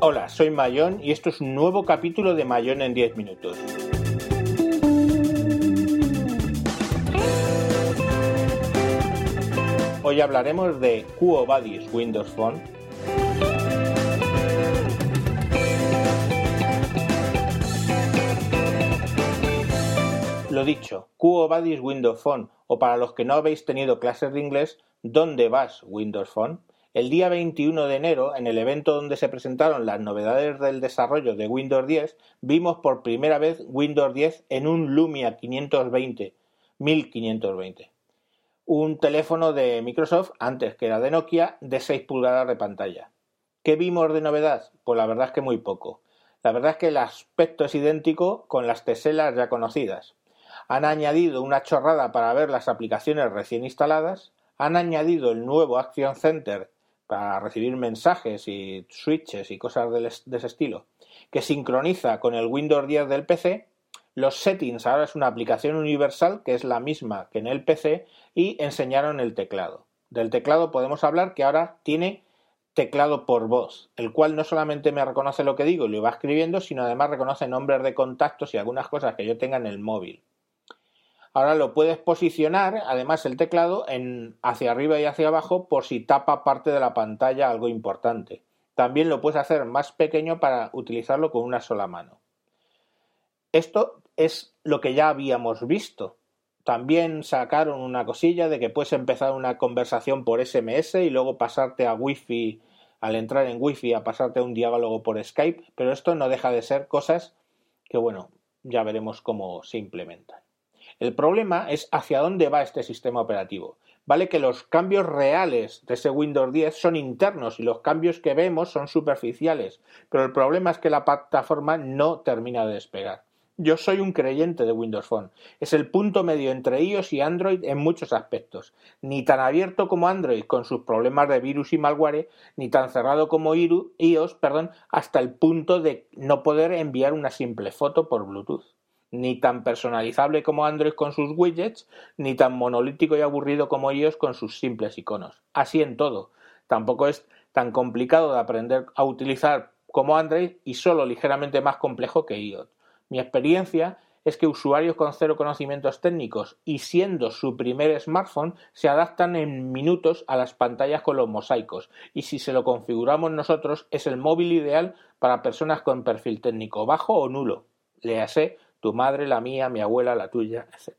Hola, soy Mayón y esto es un nuevo capítulo de Mayón en 10 minutos. Hoy hablaremos de QoBuddies Windows Phone. Lo dicho, QoBuddies Windows Phone, o para los que no habéis tenido clases de inglés, ¿dónde vas Windows Phone? El día 21 de enero, en el evento donde se presentaron las novedades del desarrollo de Windows 10, vimos por primera vez Windows 10 en un Lumia 520, 1520. Un teléfono de Microsoft, antes que era de Nokia, de 6 pulgadas de pantalla. ¿Qué vimos de novedad? Pues la verdad es que muy poco. La verdad es que el aspecto es idéntico con las teselas ya conocidas. Han añadido una chorrada para ver las aplicaciones recién instaladas, han añadido el nuevo Action Center para recibir mensajes y switches y cosas de, ese estilo, que sincroniza con el Windows 10 del PC. Los settings ahora es una aplicación universal que es la misma que en el PC y enseñaron el teclado. Del teclado podemos hablar que ahora tiene teclado por voz, el cual no solamente me reconoce lo que digo y lo va escribiendo, sino además reconoce nombres de contactos y algunas cosas que yo tenga en el móvil. Ahora lo puedes posicionar, además el teclado, en hacia arriba y hacia abajo por si tapa parte de la pantalla algo importante. También lo puedes hacer más pequeño para utilizarlo con una sola mano. Esto es lo que ya habíamos visto. También sacaron una cosilla de que puedes empezar una conversación por SMS y luego pasarte a Wi-Fi, al entrar en Wi-Fi, a pasarte a un diálogo por Skype, pero esto no deja de ser cosas que, bueno, ya veremos cómo se implementan. El problema es hacia dónde va este sistema operativo. Vale que los cambios reales de ese Windows 10 son internos y los cambios que vemos son superficiales, pero el problema es que la plataforma no termina de despegar. Yo soy un creyente de Windows Phone. Es el punto medio entre iOS y Android en muchos aspectos. Ni tan abierto como Android con sus problemas de virus y malware, ni tan cerrado como iOS, perdón, hasta el punto de no poder enviar una simple foto por Bluetooth ni tan personalizable como Android con sus widgets, ni tan monolítico y aburrido como ellos con sus simples iconos. Así en todo. Tampoco es tan complicado de aprender a utilizar como Android y solo ligeramente más complejo que iOS. Mi experiencia es que usuarios con cero conocimientos técnicos y siendo su primer smartphone se adaptan en minutos a las pantallas con los mosaicos y si se lo configuramos nosotros es el móvil ideal para personas con perfil técnico bajo o nulo. Léase tu madre, la mía, mi abuela, la tuya, etc.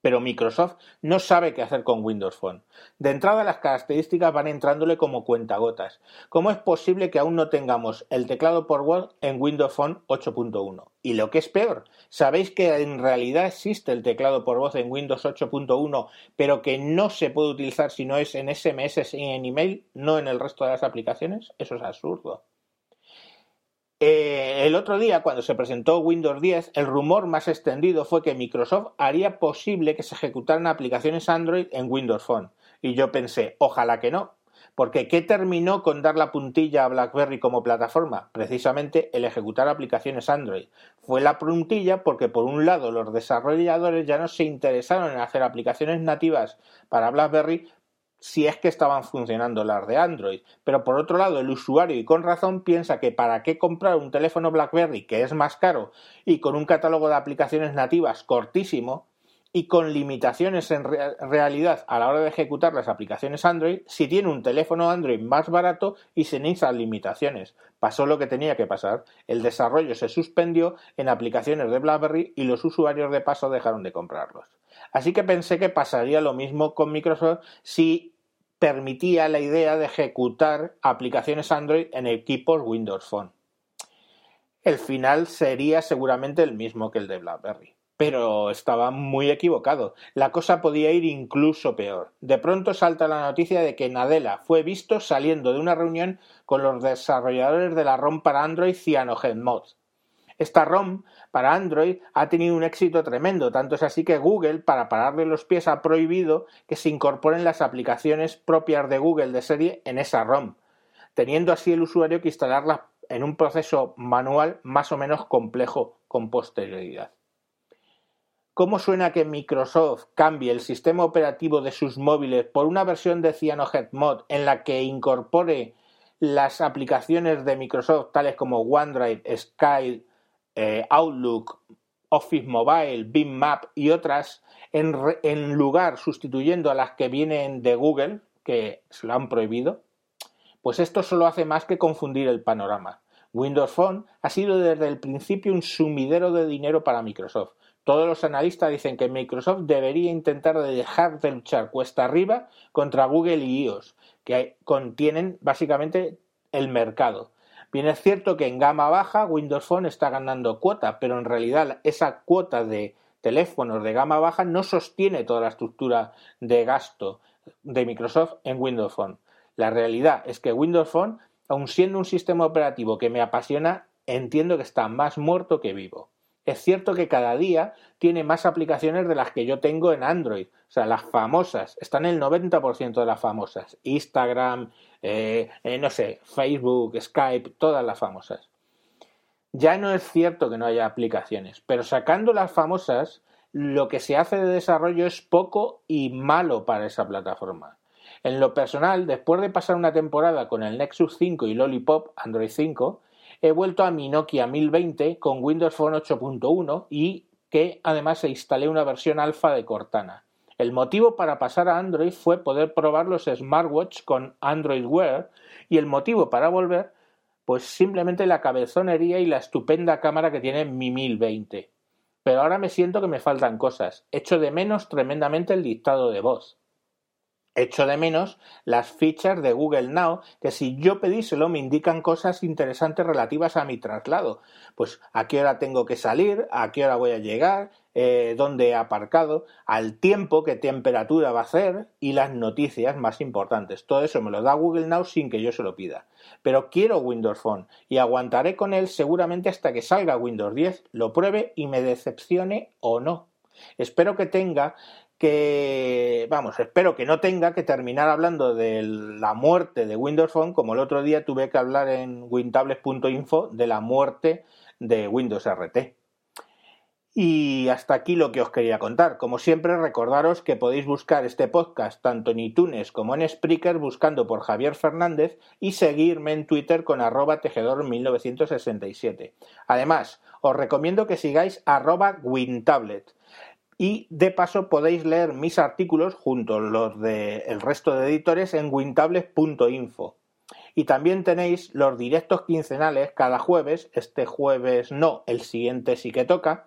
Pero Microsoft no sabe qué hacer con Windows Phone. De entrada las características van entrándole como cuentagotas. ¿Cómo es posible que aún no tengamos el teclado por voz en Windows Phone 8.1? Y lo que es peor, ¿sabéis que en realidad existe el teclado por voz en Windows 8.1, pero que no se puede utilizar si no es en SMS y en email, no en el resto de las aplicaciones? Eso es absurdo. Eh, el otro día, cuando se presentó Windows 10, el rumor más extendido fue que Microsoft haría posible que se ejecutaran aplicaciones Android en Windows Phone. Y yo pensé, ojalá que no. Porque ¿qué terminó con dar la puntilla a BlackBerry como plataforma? Precisamente el ejecutar aplicaciones Android. Fue la puntilla porque por un lado los desarrolladores ya no se interesaron en hacer aplicaciones nativas para BlackBerry si es que estaban funcionando las de Android. Pero por otro lado, el usuario, y con razón, piensa que para qué comprar un teléfono BlackBerry que es más caro y con un catálogo de aplicaciones nativas cortísimo y con limitaciones en realidad a la hora de ejecutar las aplicaciones Android, si tiene un teléfono Android más barato y sin esas limitaciones. Pasó lo que tenía que pasar. El desarrollo se suspendió en aplicaciones de BlackBerry y los usuarios de paso dejaron de comprarlos. Así que pensé que pasaría lo mismo con Microsoft si permitía la idea de ejecutar aplicaciones Android en equipos Windows Phone. El final sería seguramente el mismo que el de BlackBerry. Pero estaba muy equivocado. La cosa podía ir incluso peor. De pronto salta la noticia de que Nadella fue visto saliendo de una reunión con los desarrolladores de la ROM para Android CyanogenMod. Esta ROM para Android ha tenido un éxito tremendo, tanto es así que Google, para pararle los pies, ha prohibido que se incorporen las aplicaciones propias de Google de serie en esa ROM, teniendo así el usuario que instalarlas en un proceso manual más o menos complejo con posterioridad. ¿Cómo suena que Microsoft cambie el sistema operativo de sus móviles por una versión de CyanogenMod en la que incorpore las aplicaciones de Microsoft tales como OneDrive, Skype, eh, Outlook, Office Mobile, BIM y otras en, en lugar sustituyendo a las que vienen de Google, que se lo han prohibido? Pues esto solo hace más que confundir el panorama. Windows Phone ha sido desde el principio un sumidero de dinero para Microsoft. Todos los analistas dicen que Microsoft debería intentar dejar de luchar cuesta arriba contra Google y iOS, que contienen básicamente el mercado. Bien es cierto que en gama baja Windows Phone está ganando cuota, pero en realidad esa cuota de teléfonos de gama baja no sostiene toda la estructura de gasto de Microsoft en Windows Phone. La realidad es que Windows Phone, aun siendo un sistema operativo que me apasiona, entiendo que está más muerto que vivo. Es cierto que cada día tiene más aplicaciones de las que yo tengo en Android. O sea, las famosas, están el 90% de las famosas. Instagram, eh, eh, no sé, Facebook, Skype, todas las famosas. Ya no es cierto que no haya aplicaciones, pero sacando las famosas, lo que se hace de desarrollo es poco y malo para esa plataforma. En lo personal, después de pasar una temporada con el Nexus 5 y Lollipop Android 5, he vuelto a mi Nokia 1020 con Windows Phone 8.1 y que además instalé una versión alfa de Cortana. El motivo para pasar a Android fue poder probar los smartwatch con Android Wear y el motivo para volver, pues simplemente la cabezonería y la estupenda cámara que tiene mi 1020. Pero ahora me siento que me faltan cosas. Echo de menos tremendamente el dictado de voz. Echo de menos las fichas de Google Now, que si yo pedíselo me indican cosas interesantes relativas a mi traslado. Pues a qué hora tengo que salir, a qué hora voy a llegar, eh, dónde he aparcado, al tiempo, qué temperatura va a hacer y las noticias más importantes. Todo eso me lo da Google Now sin que yo se lo pida. Pero quiero Windows Phone y aguantaré con él seguramente hasta que salga Windows 10, lo pruebe y me decepcione o no. Espero que tenga que, vamos, espero que no tenga que terminar hablando de la muerte de Windows Phone, como el otro día tuve que hablar en wintables.info de la muerte de Windows RT. Y hasta aquí lo que os quería contar. Como siempre, recordaros que podéis buscar este podcast tanto en iTunes como en Spreaker buscando por Javier Fernández y seguirme en Twitter con arroba tejedor1967. Además, os recomiendo que sigáis arroba wintablet y de paso podéis leer mis artículos junto a los del resto de editores en wintables.info. Y también tenéis los directos quincenales cada jueves, este jueves no, el siguiente sí que toca,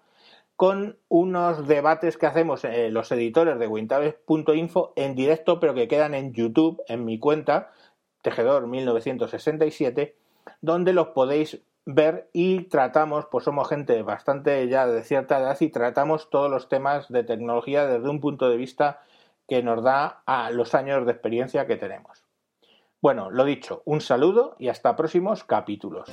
con unos debates que hacemos eh, los editores de wintables.info en directo, pero que quedan en YouTube, en mi cuenta, Tejedor 1967, donde los podéis ver y tratamos, pues somos gente bastante ya de cierta edad y tratamos todos los temas de tecnología desde un punto de vista que nos da a los años de experiencia que tenemos. Bueno, lo dicho, un saludo y hasta próximos capítulos.